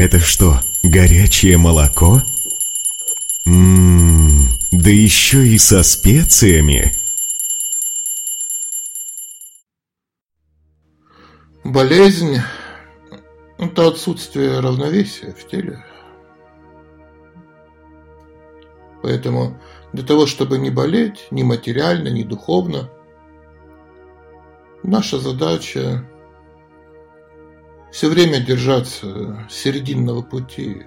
Это что, горячее молоко? Ммм, да еще и со специями. Болезнь – это отсутствие равновесия в теле. Поэтому для того, чтобы не болеть ни материально, ни духовно, наша задача все время держаться серединного пути,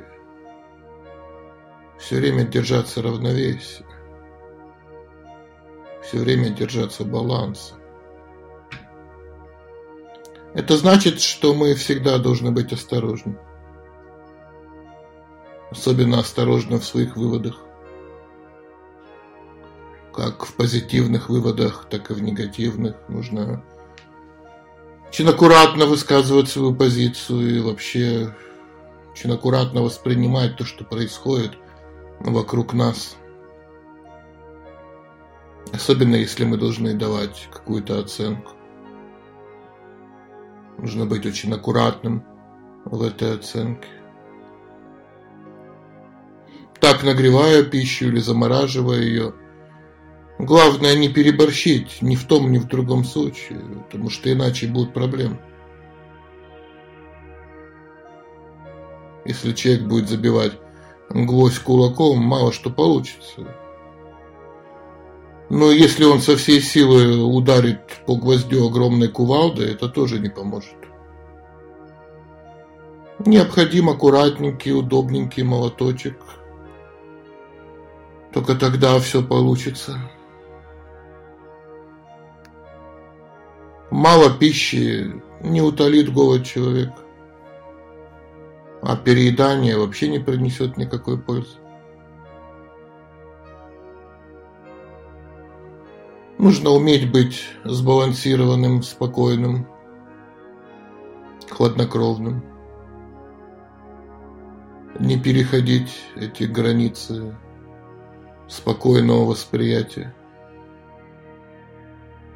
все время держаться равновесия, все время держаться баланса. Это значит, что мы всегда должны быть осторожны. Особенно осторожны в своих выводах. Как в позитивных выводах, так и в негативных. Нужно очень аккуратно высказывать свою позицию и вообще очень аккуратно воспринимать то, что происходит вокруг нас. Особенно если мы должны давать какую-то оценку. Нужно быть очень аккуратным в этой оценке. Так нагревая пищу или замораживая ее – Главное не переборщить ни в том, ни в другом случае, потому что иначе будут проблемы. Если человек будет забивать гвоздь кулаком, мало что получится. Но если он со всей силы ударит по гвоздю огромной кувалдой, это тоже не поможет. Необходим аккуратненький, удобненький молоточек. Только тогда все получится. Мало пищи не утолит голод человека, а переедание вообще не принесет никакой пользы. Нужно уметь быть сбалансированным, спокойным, хладнокровным. Не переходить эти границы спокойного восприятия.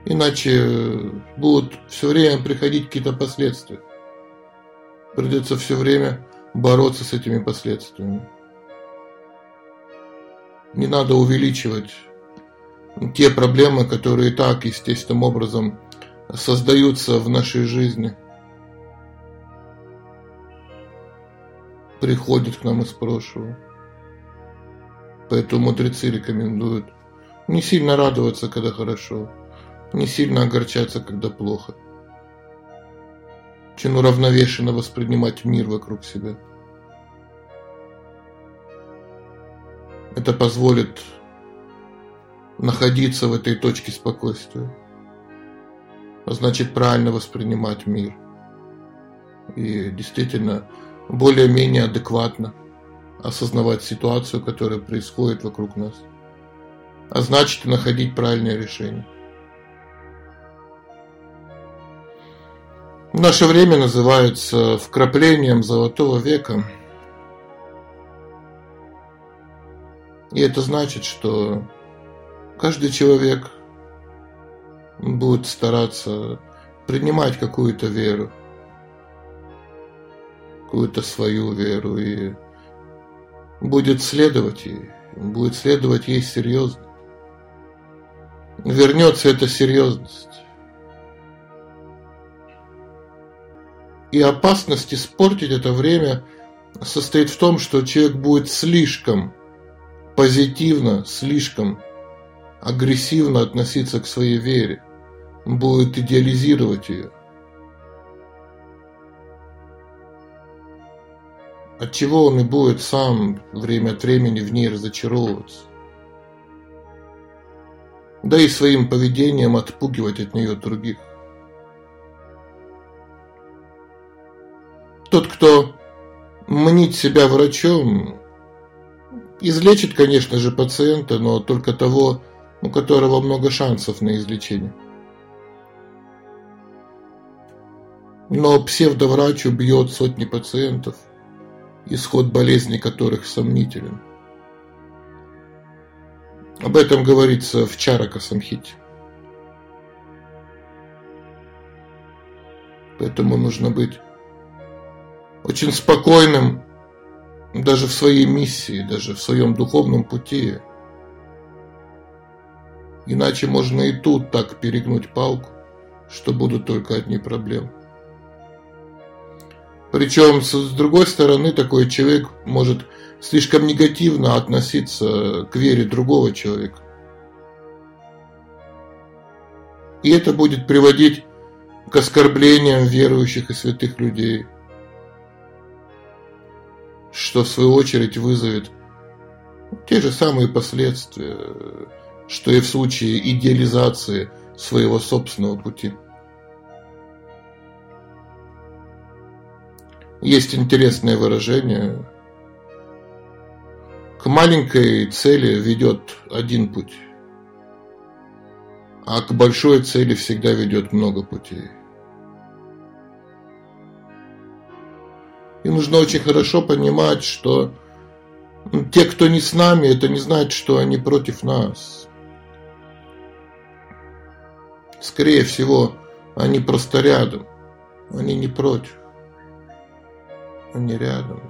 Иначе будут все время приходить какие-то последствия. Придется все время бороться с этими последствиями. Не надо увеличивать те проблемы, которые так естественным образом создаются в нашей жизни. Приходят к нам из прошлого. Поэтому мудрецы рекомендуют не сильно радоваться, когда хорошо не сильно огорчаться, когда плохо. Очень уравновешенно воспринимать мир вокруг себя. Это позволит находиться в этой точке спокойствия. А значит, правильно воспринимать мир. И действительно более-менее адекватно осознавать ситуацию, которая происходит вокруг нас. А значит, и находить правильное решение. Наше время называется вкраплением золотого века. И это значит, что каждый человек будет стараться принимать какую-то веру, какую-то свою веру и будет следовать ей, будет следовать ей серьезно. Вернется эта серьезность. И опасность испортить это время состоит в том, что человек будет слишком позитивно, слишком агрессивно относиться к своей вере, будет идеализировать ее. От чего он и будет сам время от времени в ней разочаровываться. Да и своим поведением отпугивать от нее других. Тот, кто мнит себя врачом, излечит, конечно же, пациента, но только того, у которого много шансов на излечение. Но псевдоврач убьет сотни пациентов, исход болезни которых сомнителен. Об этом говорится в Чарака Самхите. Поэтому нужно быть очень спокойным даже в своей миссии, даже в своем духовном пути. Иначе можно и тут так перегнуть палку, что будут только одни проблемы. Причем, с другой стороны, такой человек может слишком негативно относиться к вере другого человека. И это будет приводить к оскорблениям верующих и святых людей, что в свою очередь вызовет те же самые последствия, что и в случае идеализации своего собственного пути. Есть интересное выражение. К маленькой цели ведет один путь, а к большой цели всегда ведет много путей. Нужно очень хорошо понимать, что те, кто не с нами, это не значит, что они против нас. Скорее всего, они просто рядом, они не против они рядом.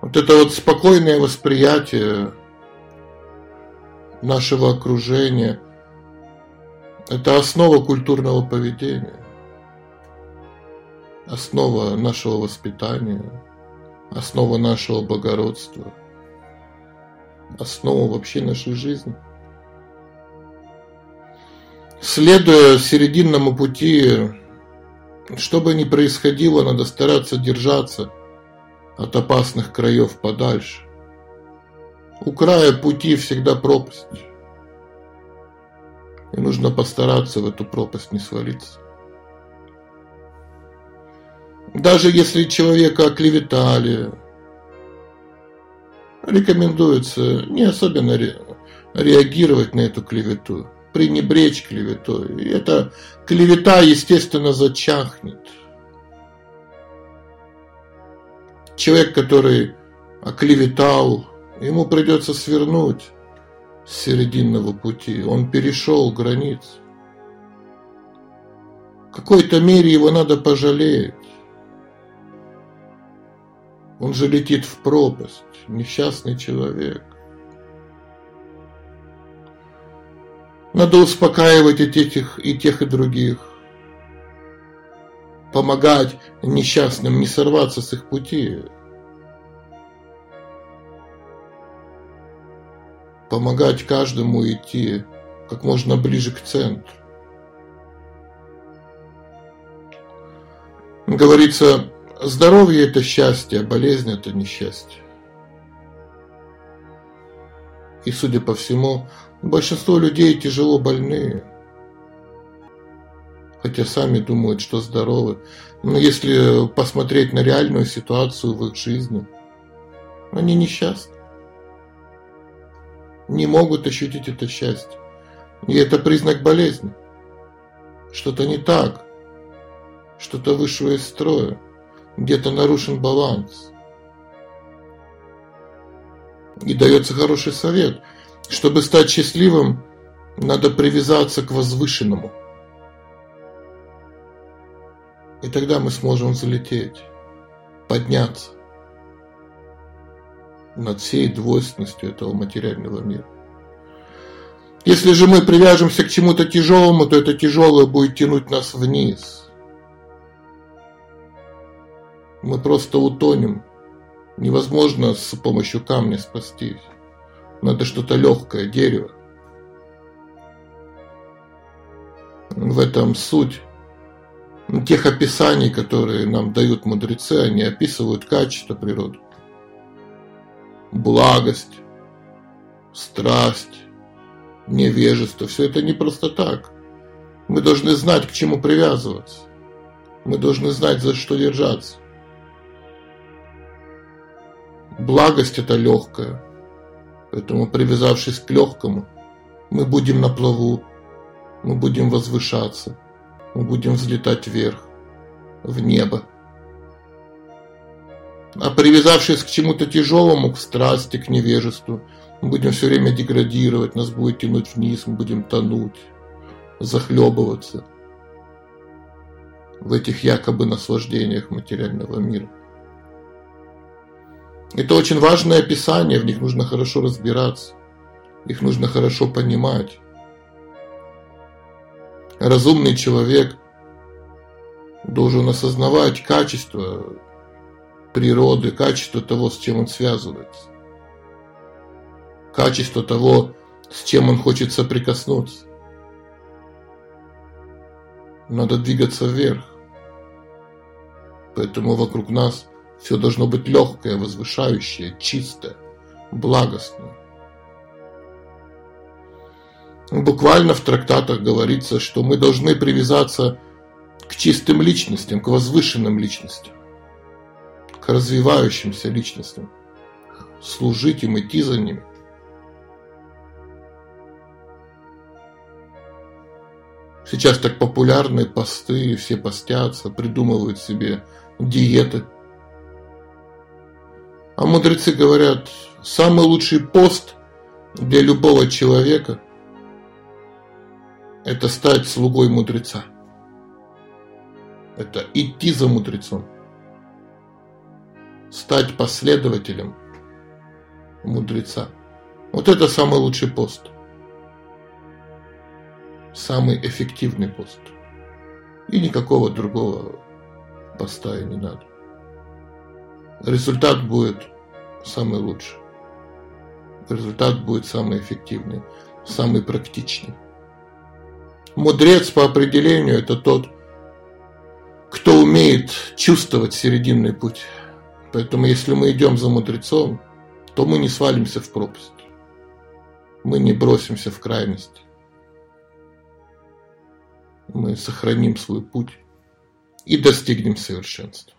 Вот это вот спокойное восприятие нашего окружения – это основа культурного поведения, основа нашего воспитания, основа нашего богородства, основа вообще нашей жизни. Следуя серединному пути что бы ни происходило, надо стараться держаться от опасных краев подальше. У края пути всегда пропасть. И нужно постараться в эту пропасть не свалиться. Даже если человека оклеветали, рекомендуется не особенно реагировать на эту клевету пренебречь клеветой. И эта клевета, естественно, зачахнет. Человек, который оклеветал, ему придется свернуть с серединного пути. Он перешел границу. В какой-то мере его надо пожалеть. Он же летит в пропасть, несчастный человек. Надо успокаивать и тех, и тех, и других. Помогать несчастным не сорваться с их пути. Помогать каждому идти как можно ближе к центру. Говорится, здоровье – это счастье, а болезнь – это несчастье. И, судя по всему, Большинство людей тяжело больные, хотя сами думают, что здоровы. Но если посмотреть на реальную ситуацию в их жизни, они несчастны. Не могут ощутить это счастье. И это признак болезни. Что-то не так. Что-то вышло из строя. Где-то нарушен баланс. И дается хороший совет – чтобы стать счастливым, надо привязаться к возвышенному. И тогда мы сможем взлететь, подняться над всей двойственностью этого материального мира. Если же мы привяжемся к чему-то тяжелому, то это тяжелое будет тянуть нас вниз. Мы просто утонем. Невозможно с помощью камня спастись. Надо что-то легкое, дерево. В этом суть тех описаний, которые нам дают мудрецы, они описывают качество природы. Благость, страсть, невежество. Все это не просто так. Мы должны знать, к чему привязываться. Мы должны знать, за что держаться. Благость – это легкое. Поэтому, привязавшись к легкому, мы будем на плаву, мы будем возвышаться, мы будем взлетать вверх, в небо. А привязавшись к чему-то тяжелому, к страсти, к невежеству, мы будем все время деградировать, нас будет тянуть вниз, мы будем тонуть, захлебываться в этих якобы наслаждениях материального мира. Это очень важное описание, в них нужно хорошо разбираться, их нужно хорошо понимать. Разумный человек должен осознавать качество природы, качество того, с чем он связывается, качество того, с чем он хочет соприкоснуться. Надо двигаться вверх. Поэтому вокруг нас все должно быть легкое, возвышающее, чистое, благостное. Буквально в трактатах говорится, что мы должны привязаться к чистым личностям, к возвышенным личностям, к развивающимся личностям, служить им, идти за ними. Сейчас так популярны посты, все постятся, придумывают себе диеты. А мудрецы говорят, самый лучший пост для любого человека – это стать слугой мудреца. Это идти за мудрецом. Стать последователем мудреца. Вот это самый лучший пост – самый эффективный пост. И никакого другого поста и не надо. Результат будет самый лучший. Результат будет самый эффективный, самый практичный. Мудрец по определению это тот, кто умеет чувствовать серединный путь. Поэтому если мы идем за мудрецом, то мы не свалимся в пропасть. Мы не бросимся в крайность мы сохраним свой путь и достигнем совершенства.